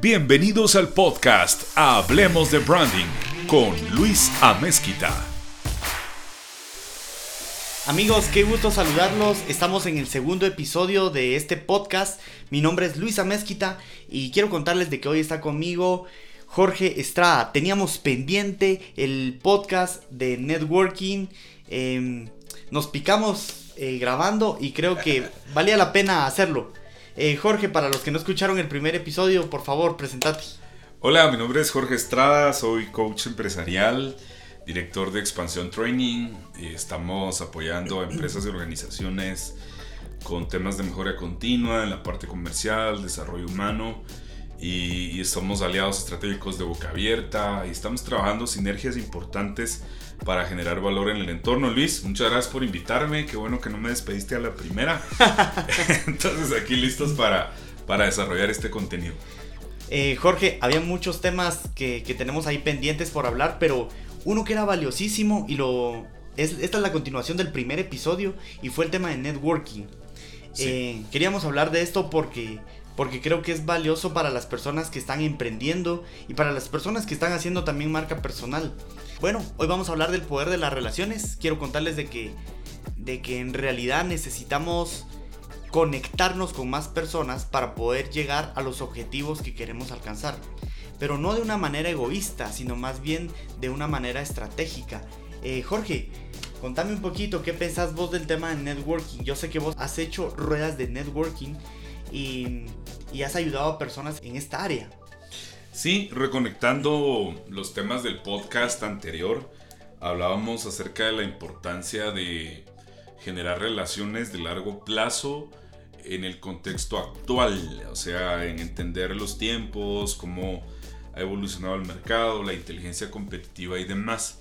Bienvenidos al podcast Hablemos de Branding con Luis Amezquita. Amigos, qué gusto saludarlos. Estamos en el segundo episodio de este podcast. Mi nombre es Luis Amezquita y quiero contarles de que hoy está conmigo Jorge Estrada. Teníamos pendiente el podcast de networking. Em, nos picamos eh, grabando y creo que valía la pena hacerlo. Eh, Jorge, para los que no escucharon el primer episodio, por favor, presentate. Hola, mi nombre es Jorge Estrada, soy coach empresarial, director de Expansión Training. Y estamos apoyando a empresas y organizaciones con temas de mejora continua en la parte comercial, desarrollo humano y, somos aliados estratégicos de Boca Abierta y estamos trabajando sinergias importantes para generar valor en el entorno. Luis, muchas gracias por invitarme, qué bueno que no me despediste a la primera. Entonces aquí listos para, para desarrollar este contenido. Eh, Jorge, había muchos temas que, que, tenemos ahí pendientes por hablar, pero uno que era valiosísimo y lo... Es, esta es la continuación del primer episodio y fue el tema de networking. Eh, queríamos hablar de esto porque porque creo que es valioso para las personas que están emprendiendo y para las personas que están haciendo también marca personal. Bueno, hoy vamos a hablar del poder de las relaciones. Quiero contarles de que, de que en realidad necesitamos conectarnos con más personas para poder llegar a los objetivos que queremos alcanzar. Pero no de una manera egoísta, sino más bien de una manera estratégica. Eh, Jorge, contame un poquito qué pensás vos del tema de networking. Yo sé que vos has hecho ruedas de networking y, has ayudado a personas en esta área. Sí, reconectando los temas del podcast anterior, hablábamos acerca de la importancia de generar relaciones de largo plazo en el contexto actual, o sea, en entender los tiempos, cómo ha evolucionado el mercado, la inteligencia competitiva y demás.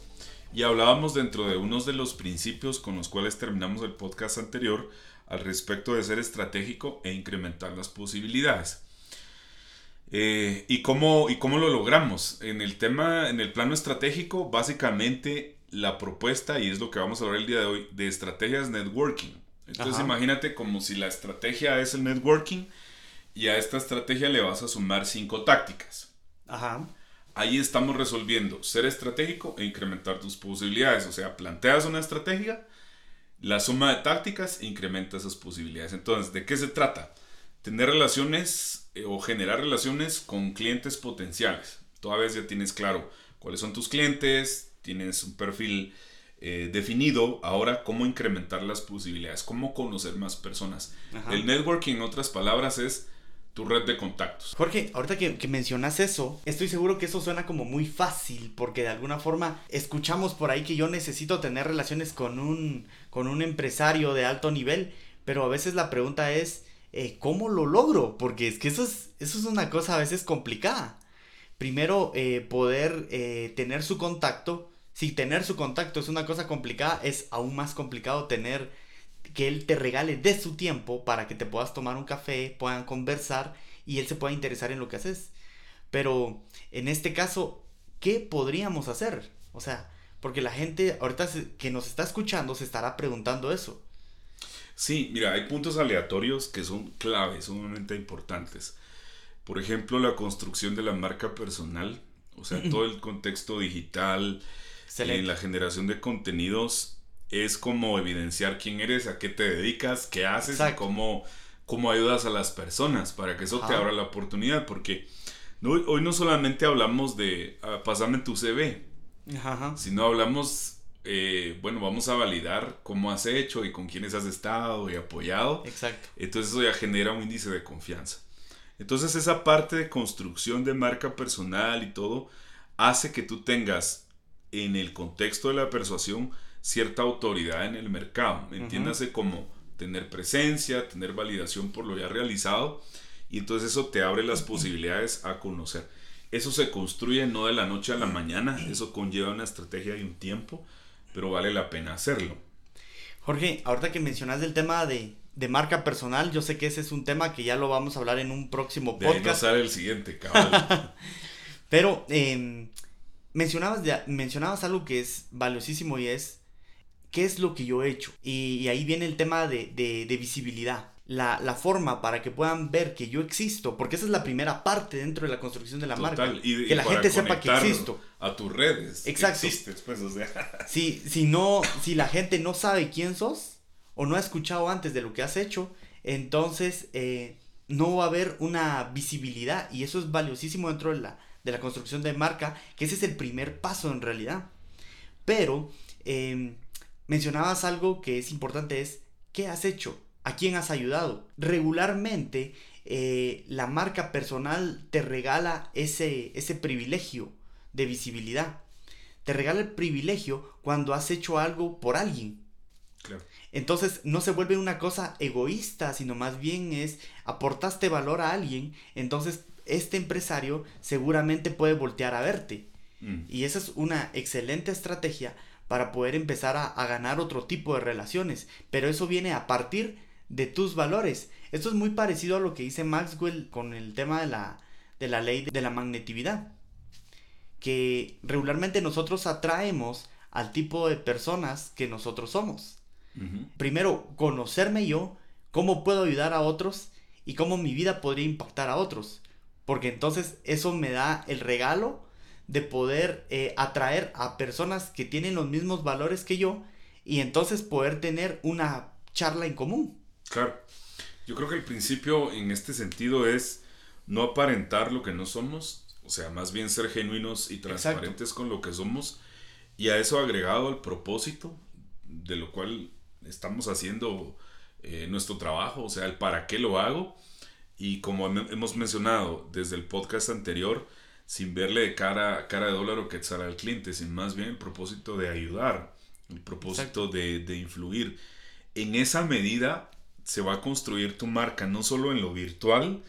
Y hablábamos dentro de unos de los principios con los cuales terminamos el podcast anterior al respecto de ser estratégico e incrementar las posibilidades. Eh, ¿y, cómo, ¿Y cómo lo logramos? En el tema, en el plano estratégico, básicamente la propuesta, y es lo que vamos a hablar el día de hoy, de estrategias networking. Entonces imagínate como si la estrategia es el networking y a esta estrategia le vas a sumar cinco tácticas. Ajá. Ahí estamos resolviendo ser estratégico e incrementar tus posibilidades. O sea, planteas una estrategia, la suma de tácticas incrementa esas posibilidades. Entonces, ¿de qué se trata? Tener relaciones eh, o generar relaciones con clientes potenciales. Toda vez ya tienes claro cuáles son tus clientes, tienes un perfil eh, definido. Ahora, cómo incrementar las posibilidades, cómo conocer más personas. El networking, en otras palabras, es tu red de contactos. Jorge, ahorita que, mencionas eso, estoy seguro que eso suena como muy fácil, porque de alguna forma escuchamos por ahí que yo necesito tener relaciones con un, con un empresario de alto nivel, pero a veces la pregunta es, eh, ¿cómo lo logro? Porque es que eso es, eso es una cosa a veces complicada. Primero, eh, poder eh, tener su contacto. Si tener su contacto es una cosa complicada, es aún más complicado tener que él te regale de su tiempo para que te puedas tomar un café, puedan conversar y él se pueda interesar en lo que haces. Pero en este caso, ¿qué podríamos hacer? O sea, porque la gente ahorita que nos está escuchando se estará preguntando eso. Sí, mira, hay puntos aleatorios que son claves, sumamente importantes. Por ejemplo, la construcción de la marca personal, o sea, todo el contexto digital, en la generación de contenidos es como evidenciar quién eres, a qué te dedicas, qué haces y cómo, cómo ayudas a las personas para que eso te abra la oportunidad. Porque hoy no solamente hablamos de uh, pasame tu CV, sino hablamos, eh, bueno, vamos a validar cómo has hecho y con quiénes has estado y apoyado. Exacto. Entonces eso ya genera un índice de confianza. Entonces esa parte de construcción de marca personal y todo hace que tú tengas en el contexto de la persuasión cierta autoridad en el mercado. Entiéndase como tener presencia, tener validación por lo ya realizado y entonces eso te abre las posibilidades a conocer. Eso se construye no de la noche a la mañana, eso conlleva una estrategia y un tiempo, pero vale la pena hacerlo. Jorge, ahorita que mencionas el tema de, marca personal, yo sé que ese es un tema que ya lo vamos a hablar en un próximo podcast. De ahí el siguiente, cabal. pero em, mencionabas, mencionabas algo que es valiosísimo y es ¿qué es lo que yo he hecho? Y, ahí viene el tema de, visibilidad. la, la, forma para que puedan ver que yo existo, porque esa es la primera parte dentro de la construcción de la marca. Y, que la gente sepa que existo. A tus redes. Exacto. Existes, pues, o sea. Si, si, no, si la gente no sabe quién sos o no ha escuchado antes de lo que has hecho, entonces eh, no va a haber una visibilidad y eso es valiosísimo dentro de la, de la construcción de marca, que ese es el primer paso en realidad. Pero em, mencionabas algo que es importante, es ¿qué has hecho? ¿A quién has ayudado? Regularmente eh, la marca personal te regala ese, ese privilegio de visibilidad. Te regala el privilegio cuando has hecho algo por alguien. Entonces no se vuelve una cosa egoísta, sino más bien es aportaste valor a alguien, entonces este empresario seguramente puede voltear a verte. Mm. Y esa es una excelente estrategia para poder empezar a, a, ganar otro tipo de relaciones. Pero eso viene a partir de tus valores. Esto es muy parecido a lo que dice Maxwell con el tema de la, de la ley de la magnetividad. Que regularmente nosotros atraemos al tipo de personas que nosotros somos. Primero, conocerme yo, cómo puedo ayudar a otros y cómo mi vida podría impactar a otros. Porque entonces eso me da el regalo de poder eh, atraer a personas que tienen los mismos valores que yo y entonces poder tener una charla en común. Claro. Yo creo que el principio en este sentido es no aparentar lo que no somos, o sea, más bien ser genuinos y transparentes con lo que somos y a eso agregado el propósito de lo cual estamos haciendo eh, nuestro trabajo, o sea, el para qué lo hago y como hemos mencionado desde el podcast anterior, sin verle de cara, cara de dólar o quetzal al cliente, sin más bien el propósito de ayudar, el propósito de, de influir. En esa medida se va a construir tu marca, no solo en lo virtual,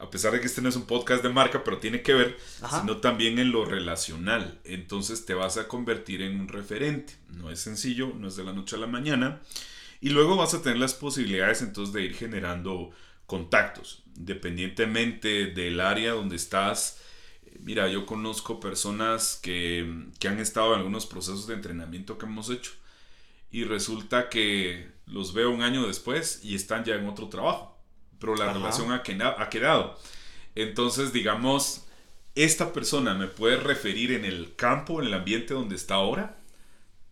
a pesar de que este no es un podcast de marca, pero tiene que ver, sino también en lo relacional. Entonces te vas a convertir en un referente. No es sencillo, no es de la noche a la mañana. Y luego vas a tener las posibilidades entonces de ir generando contactos, independientemente del área donde estás. Mira, yo conozco personas que, que han estado en algunos procesos de entrenamiento que hemos hecho y resulta que los veo un año después y están ya en otro trabajo, pero la relación ha, ha quedado. Entonces, digamos, esta persona me puede referir en el campo, en el ambiente donde está ahora,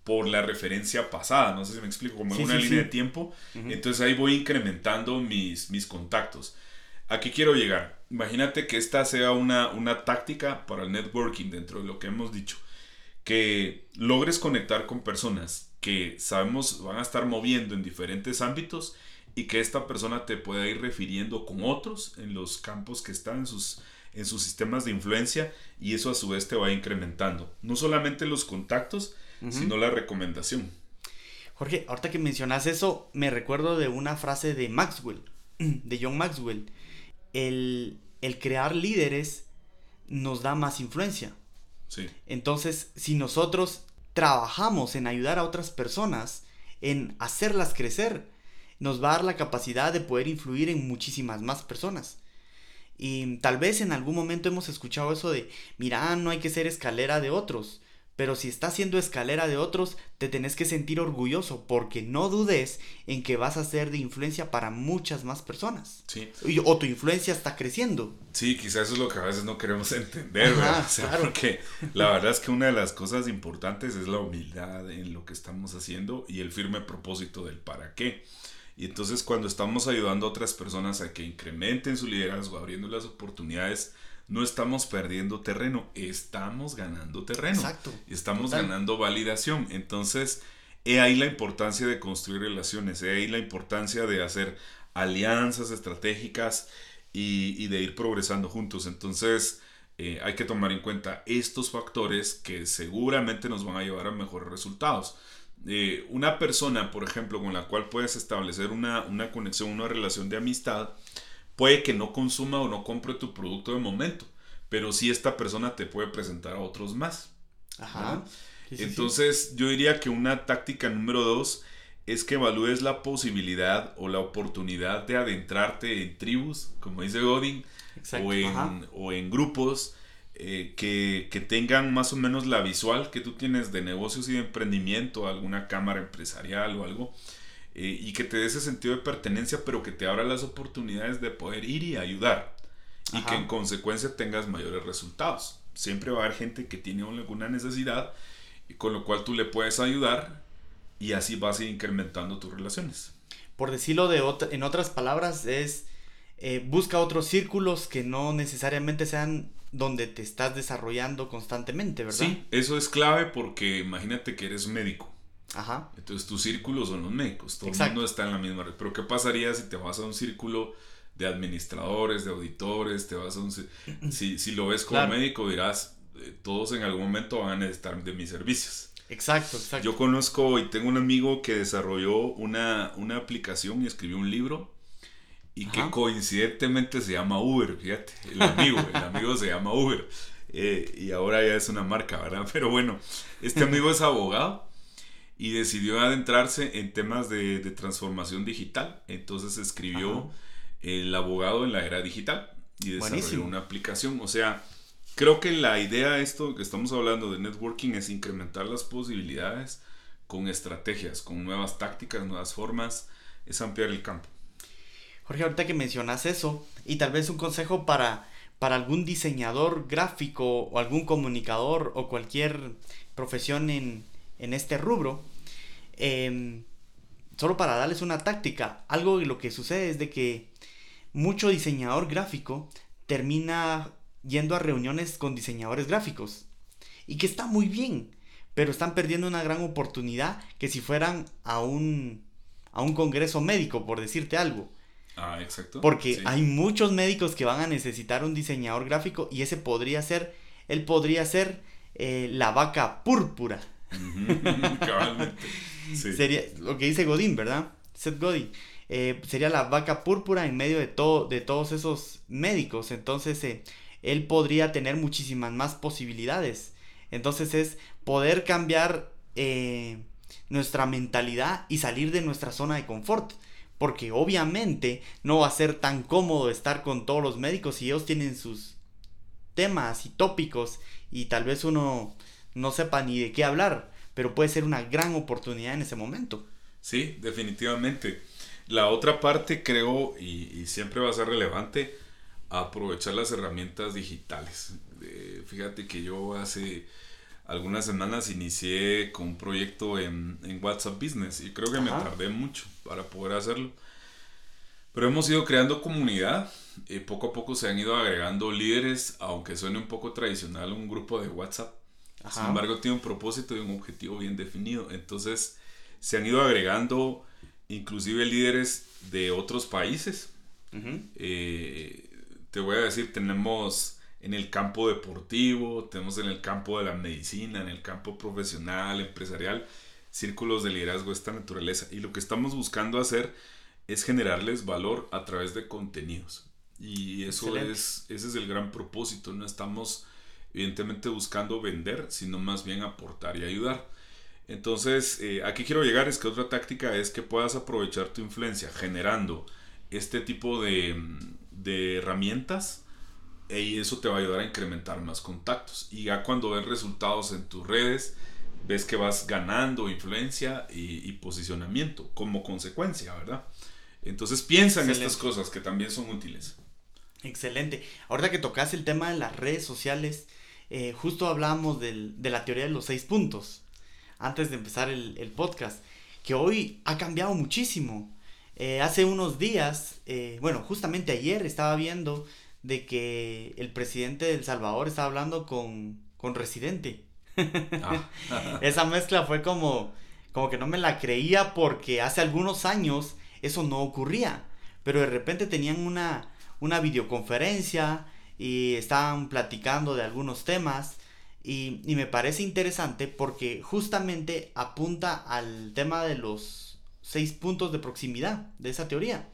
por la referencia pasada, no sé si me explico, como en una línea de tiempo. Entonces ahí voy incrementando mis, mis contactos. ¿A qué quiero llegar? Imagínate que esta sea una, una táctica para el networking dentro de lo que hemos dicho. Que logres conectar con personas que sabemos van a estar moviendo en diferentes ámbitos y que esta persona te pueda ir refiriendo con otros en los campos que están en sus, en sus sistemas de influencia y eso a su vez te va incrementando. No solamente los contactos, sino la recomendación. Jorge, ahorita que mencionas eso, me recuerdo de una frase de Maxwell, de John Maxwell. El, el crear líderes nos da más influencia. Sí. Entonces, si nosotros trabajamos en ayudar a otras personas, en hacerlas crecer, nos va a dar la capacidad de poder influir en muchísimas más personas. Y tal vez en algún momento hemos escuchado eso de, mira, no hay que ser escalera de otros. Pero si estás siendo escalera de otros, te tenés que sentir orgulloso porque no dudes en que vas a ser de influencia para muchas más personas. Sí. O tu influencia está creciendo. Sí, quizás eso es lo que a veces no queremos entender, ¿verdad? Porque la verdad es que una de las cosas importantes es la humildad en lo que estamos haciendo y el firme propósito del para qué. Y entonces cuando estamos ayudando a otras personas a que incrementen su liderazgo, abriendo las oportunidades, no estamos perdiendo terreno, estamos ganando terreno. Exacto. Estamos ganando validación. Entonces, he ahí la importancia de construir relaciones, he ahí la importancia de hacer alianzas estratégicas y, de ir progresando juntos. Entonces, eh, hay que tomar en cuenta estos factores que seguramente nos van a llevar a mejores resultados. Eh, una persona, por ejemplo, con la cual puedes establecer una, una conexión, una relación de amistad, puede que no consuma o no compre tu producto de momento, pero sí esta persona te puede presentar a otros más. Ajá. Entonces yo diría que una táctica número dos es que evalúes la posibilidad o la oportunidad de adentrarte en tribus, como dice Godin, o en, o en, grupos eh, que, que, tengan más o menos la visual que tú tienes de negocios y de emprendimiento, alguna cámara empresarial o algo, eh, y que te dé ese sentido de pertenencia, pero que te abra las oportunidades de poder ir y ayudar y que en consecuencia tengas mayores resultados. Siempre va a haber gente que tiene alguna necesidad y con lo cual tú le puedes ayudar y así vas a ir incrementando tus relaciones. Por decirlo de en otras palabras, es eh, busca otros círculos que no necesariamente sean donde te estás desarrollando constantemente, ¿verdad? Sí, eso es clave porque imagínate que eres médico. Ajá. Entonces tus círculos son los médicos, todo el mundo está en la misma red. Pero ¿qué pasaría si te vas a un círculo de administradores, de auditores, te vas a un... Si, si lo ves como médico dirás, eh, todos en algún momento van a necesitar de mis servicios. Exacto, exacto. Yo conozco y tengo un amigo que desarrolló una, una aplicación y escribió un libro y que coincidentemente se llama Uber, fíjate, el amigo, el amigo se llama Uber. Eh, y ahora ya es una marca, ¿verdad? Pero bueno, este amigo es abogado y decidió adentrarse en temas de, de transformación digital. Entonces escribió El abogado en la era digital y desarrolló una aplicación. O sea, creo que la idea de esto que estamos hablando de networking es incrementar las posibilidades con estrategias, con nuevas tácticas, nuevas formas, es ampliar el campo. Jorge, ahorita que mencionas eso, y tal vez un consejo para, para algún diseñador gráfico o algún comunicador o cualquier profesión en, este rubro, em, solo para darles una táctica, algo de lo que sucede es de que mucho diseñador gráfico termina yendo a reuniones con diseñadores gráficos y que está muy bien, pero están perdiendo una gran oportunidad que si fueran a un, a un congreso médico, por decirte algo, Ah, exacto. Porque hay muchos médicos que van a necesitar un diseñador gráfico y ese podría ser, él podría ser eh, la vaca púrpura. Sería lo que dice Godín, ¿verdad? Seth Godin. Eh, sería la vaca púrpura en medio de, todo, de todos esos médicos. Entonces, eh, él podría tener muchísimas más posibilidades. Entonces, es poder cambiar nuestra mentalidad y salir de nuestra zona de confort porque obviamente no va a ser tan cómodo estar con todos los médicos y ellos tienen sus temas y tópicos y tal vez uno no sepa ni de qué hablar, pero puede ser una gran oportunidad en ese momento. Sí, definitivamente. La otra parte creo, y, siempre va a ser relevante, aprovechar las herramientas digitales. Eh, fíjate que yo hace algunas semanas inicié con un proyecto en, WhatsApp Business y creo que me tardé mucho para poder hacerlo. Pero hemos ido creando comunidad y poco a poco se han ido agregando líderes, aunque suene un poco tradicional un grupo de WhatsApp. Sin embargo, tiene un propósito y un objetivo bien definido. Entonces, se han ido agregando inclusive líderes de otros países. Eh, te voy a decir, tenemos en el campo deportivo, tenemos en el campo de la medicina, en el campo profesional, empresarial, círculos de liderazgo de esta naturaleza. Y lo que estamos buscando hacer es generarles valor a través de contenidos. Y eso es, ese es el gran propósito. No estamos evidentemente buscando vender, sino más bien aportar y ayudar. Entonces, eh, aquí quiero llegar es que otra táctica es que puedas aprovechar tu influencia generando este tipo de, de herramientas y eso te va a ayudar a incrementar más contactos. Y ya cuando ves resultados en tus redes, ves que vas ganando influencia y, posicionamiento como consecuencia, ¿verdad? Entonces piensa en estas cosas que también son útiles. Excelente. Ahorita que tocas el tema de las redes sociales, eh, justo hablábamos de la teoría de los seis puntos antes de empezar el, podcast, que hoy ha cambiado muchísimo. Eh, hace unos días, eh, bueno, justamente ayer estaba viendo de que el presidente de El Salvador estaba hablando con, con Residente. Ah. Esa mezcla fue como, como que no me la creía porque hace algunos años eso no ocurría. Pero de repente tenían una, una videoconferencia y estaban platicando de algunos temas. Y, y, me parece interesante porque justamente apunta al tema de los seis puntos de proximidad de esa teoría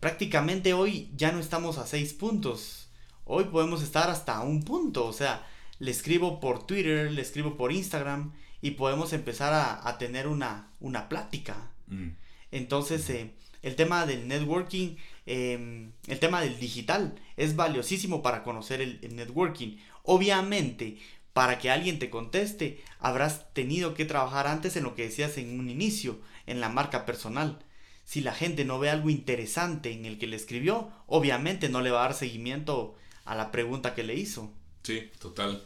prácticamente hoy ya no estamos a seis puntos. Hoy podemos estar hasta un punto. O sea, le escribo por Twitter, le escribo por Instagram y podemos empezar a, tener una, una plática. Mm. Entonces, eh, el tema del networking, em, el tema del digital es valiosísimo para conocer el, networking. Obviamente, para que alguien te conteste, habrás tenido que trabajar antes en lo que decías en un inicio, en la marca personal. Si la gente no ve algo interesante en el que le escribió, obviamente no le va a dar seguimiento a la pregunta que le hizo. Sí, total.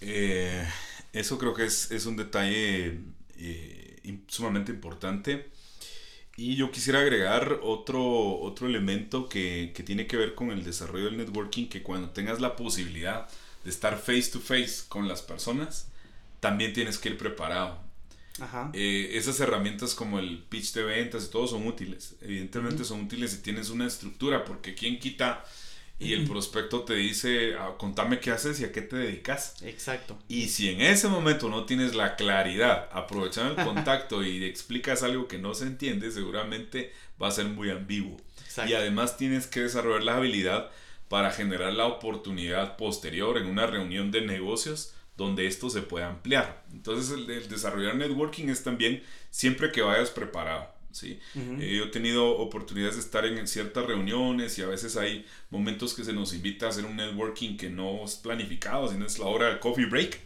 Eh, eso creo que es, un detalle eh, sumamente importante. Y yo quisiera agregar otro, otro elemento que, que, tiene que ver con el desarrollo del networking, que cuando tengas la posibilidad de estar face to face con las personas, también tienes que ir preparado. Eh, esas herramientas como el pitch de ventas y todo son útiles. Evidentemente son útiles si tienes una estructura, porque quien quita y el prospecto te dice, ah, contame qué haces y a qué te dedicas. Exacto. Y si en ese momento no tienes la claridad, aprovechando el contacto y explicas algo que no se entiende, seguramente va a ser muy ambiguo. Y además tienes que desarrollar la habilidad para generar la oportunidad posterior en una reunión de negocios donde esto se pueda ampliar. Entonces el, desarrollar networking es también siempre que vayas preparado. ¿Sí? Eh, yo he tenido oportunidades de estar en ciertas reuniones y a veces hay momentos que se nos invita a hacer un networking que no es planificado, sino es la hora del coffee break.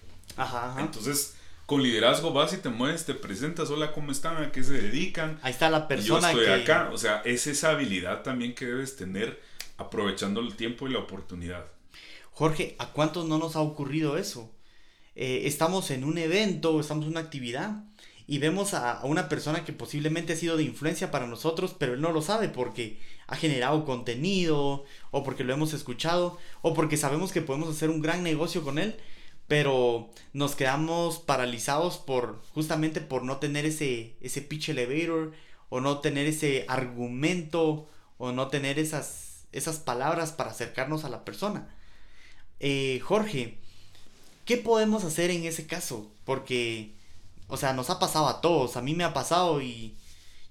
Entonces, con liderazgo vas y te mueves, te presentas, hola, ¿cómo están? ¿A qué se dedican? Ahí está la persona yo estoy acá. O sea, es esa habilidad también que debes tener aprovechando el tiempo y la oportunidad. Jorge, ¿a cuántos no nos ha ocurrido eso? Eh, estamos en un evento, estamos en una actividad y vemos a, una persona que posiblemente ha sido de influencia para nosotros, pero él no lo sabe porque ha generado contenido o porque lo hemos escuchado o porque sabemos que podemos hacer un gran negocio con él, pero nos quedamos paralizados por justamente por no tener ese ese pitch elevator o no tener ese argumento o no tener esas esas palabras para acercarnos a la persona. Eh, Jorge, ¿Qué podemos hacer en ese caso? Porque, o sea, nos ha pasado a todos, a mí me ha pasado y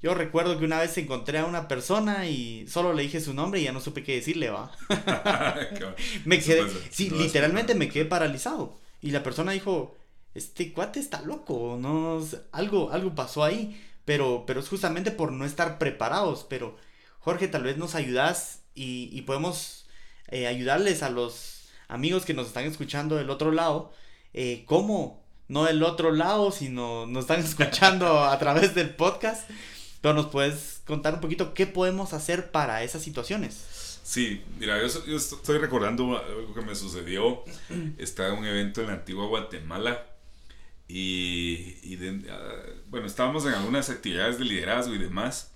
yo recuerdo que una vez encontré a una persona y solo le dije su nombre y ya no supe qué decirle, va. me quedé, sí, literalmente me quedé paralizado. Y la persona dijo, este cuate está loco, no, algo, algo pasó ahí, pero, pero es justamente por no estar preparados. Pero, Jorge, tal vez nos ayudas y, podemos eh, ayudarles a los amigos que nos están escuchando del otro lado, eh, cómo, no del otro lado, sino nos están escuchando a través del podcast, pero nos puedes contar un poquito qué podemos hacer para esas situaciones. Sí, mira, yo, estoy recordando algo que me sucedió. Estaba en un evento en la antigua Guatemala y, ah, bueno, estábamos en algunas actividades de liderazgo y demás.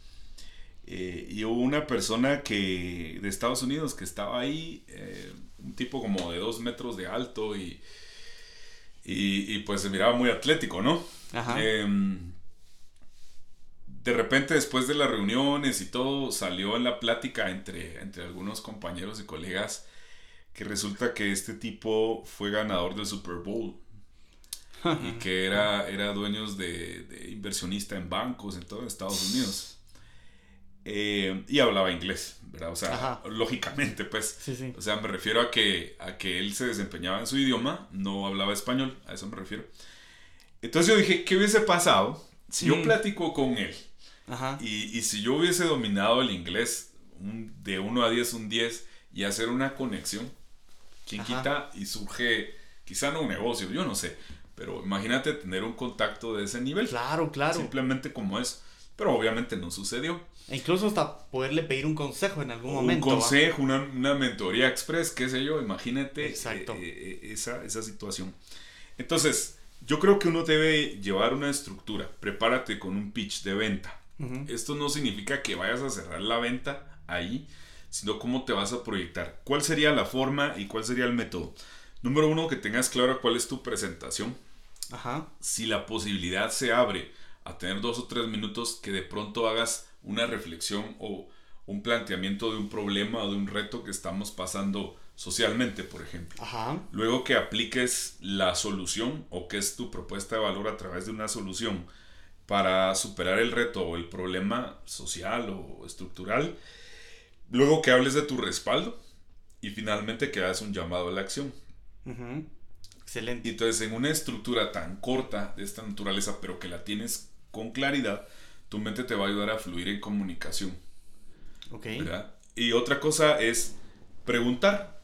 Eh, y hubo una persona que de Estados Unidos que estaba ahí, eh, un tipo como de dos metros de alto y, y, pues se miraba muy atlético, ¿no? Em, de repente después de las reuniones y todo salió en la plática entre, entre algunos compañeros y colegas que resulta que este tipo fue ganador del Super Bowl y que era, era dueños de, de inversionista en bancos en todo Estados Unidos. Eh, y hablaba inglés, ¿verdad? O sea, lógicamente, pues. O sea, me refiero a que, a que él se desempeñaba en su idioma, no hablaba español, a eso me refiero. Entonces yo dije, ¿qué hubiese pasado si yo mm. platico con él? Y, y, si yo hubiese dominado el inglés de 1 a 10, un 10, y hacer una conexión, ¿quién quita? Y surge, quizá no un negocio, yo no sé, pero imagínate tener un contacto de ese nivel. Claro, claro. Simplemente como es. Pero obviamente no sucedió. E incluso hasta poderle pedir un consejo en algún momento. Un consejo, una, mentoría express, qué sé yo, imagínate Exacto. Eh, eh, esa, situación. Entonces, yo creo que uno debe llevar una estructura. Prepárate con un pitch de venta. Esto no significa que vayas a cerrar la venta ahí, sino cómo te vas a proyectar. ¿Cuál sería la forma y cuál sería el método? Número uno, que tengas claro cuál es tu presentación. Ajá. Si la posibilidad se abre a tener dos o tres minutos que de pronto hagas una reflexión o un planteamiento de un problema o de un reto que estamos pasando socialmente, por ejemplo. Luego que apliques la solución o que es tu propuesta de valor a través de una solución para superar el reto o el problema social o estructural. Luego que hables de tu respaldo y finalmente que hagas un llamado a la acción. Excelente. Y entonces en una estructura tan corta de esta naturaleza, pero que la tienes con claridad, tu mente te va a ayudar a fluir en comunicación. Ok. Y otra cosa es preguntar.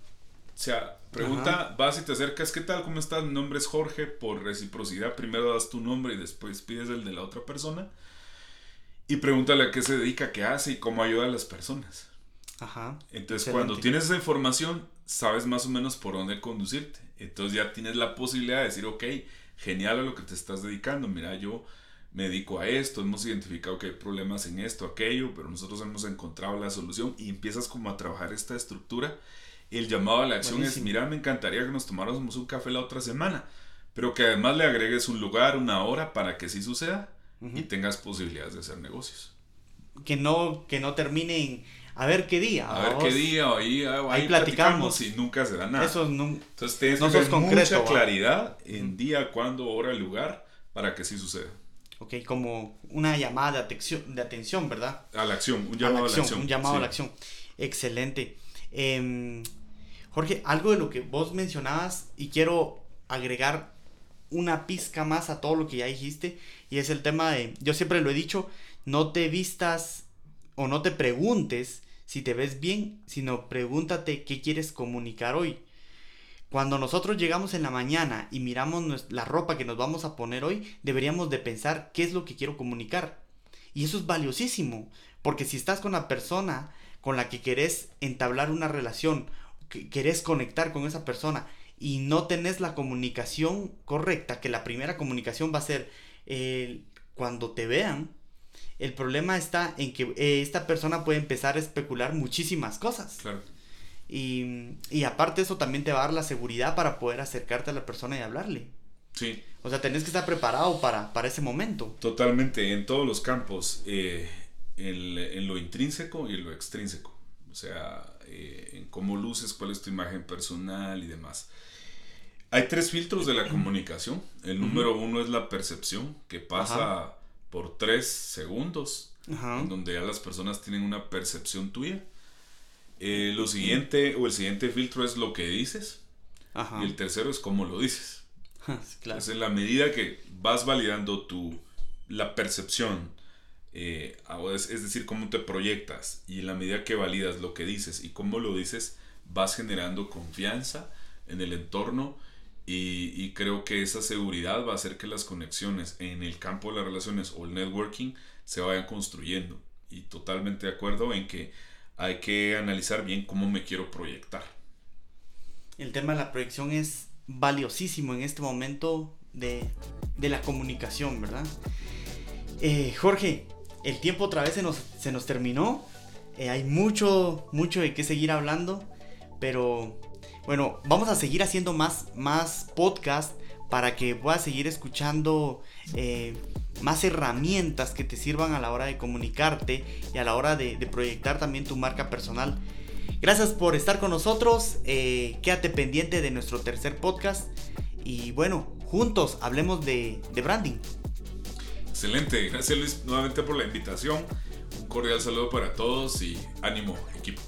O sea, pregunta, vas y te acercas, ¿qué tal? ¿Cómo estás? Mi nombre es Jorge. Por reciprocidad, primero das tu nombre y después pides el de la otra persona. Y pregúntale a qué se dedica, qué hace y cómo ayuda a las personas. Ajá. Entonces, cuando tienes esa información, sabes más o menos por dónde conducirte. Entonces ya tienes la posibilidad de decir, ok, genial a lo que te estás dedicando. Mira, yo me dedico a esto, hemos identificado que hay problemas en esto, aquello, pero nosotros hemos encontrado la solución y empiezas como a trabajar esta estructura. El llamado a la acción es, mira, me encantaría que nos tomáramos un café la otra semana, pero que además le agregues un lugar, una hora para que sí suceda y tengas posibilidades de hacer negocios. Que no, que no terminen a ver qué día. A ver qué día, ahí, ahí, platicamos. y nunca se da nada. Eso no, Entonces tienes que tener mucha claridad en día, cuándo, hora, lugar para que sí suceda. Ok, como una llamada de atención, de atención ¿verdad? A la acción, un llamado a la acción. un llamado a la acción. Excelente. Em, Jorge, algo de lo que vos mencionabas y quiero agregar una pizca más a todo lo que ya dijiste y es el tema de, yo siempre lo he dicho, no te vistas o no te preguntes si te ves bien, sino pregúntate qué quieres comunicar hoy. Cuando nosotros llegamos en la mañana y miramos la ropa que nos vamos a poner hoy, deberíamos de pensar qué es lo que quiero comunicar. Y eso es valiosísimo, porque si estás con la persona con la que querés entablar una relación, que querés conectar con esa persona y no tenés la comunicación correcta, que la primera comunicación va a ser eh, cuando te vean, el problema está en que eh, esta persona puede empezar a especular muchísimas cosas. Claro. Y, y aparte eso también te va a dar la seguridad para poder acercarte a la persona y hablarle. Sí. O sea, tenés que estar preparado para, para ese momento. Totalmente, en todos los campos, eh, en, lo intrínseco y en lo extrínseco. O sea, eh, en cómo luces, cuál es tu imagen personal y demás. Hay tres filtros de la comunicación. El número uno es la percepción, que pasa por tres segundos, en donde ya las personas tienen una percepción tuya. Eh, lo siguiente, o el siguiente filtro es lo que dices. Y el tercero es cómo lo dices. claro. en la medida que vas validando tu, la percepción, eh, es, decir, cómo te proyectas, y en la medida que validas lo que dices y cómo lo dices, vas generando confianza en el entorno y, creo que esa seguridad va a hacer que las conexiones en el campo de las relaciones o el networking se vayan construyendo. Y totalmente de acuerdo en que hay que analizar bien cómo me quiero proyectar. El tema de la proyección es valiosísimo en este momento de, la comunicación, ¿verdad? Eh, Jorge, el tiempo otra vez se nos, se nos terminó. Eh, hay mucho, mucho de qué seguir hablando, pero bueno, vamos a seguir haciendo más, más podcast para que puedas seguir escuchando eh, más herramientas que te sirvan a la hora de comunicarte y a la hora de, proyectar también tu marca personal. Gracias por estar con nosotros. Eh, quédate pendiente de nuestro tercer podcast. Y bueno, juntos hablemos de, de branding. Excelente. Gracias Luis nuevamente por la invitación. Un cordial saludo para todos y ánimo equipo.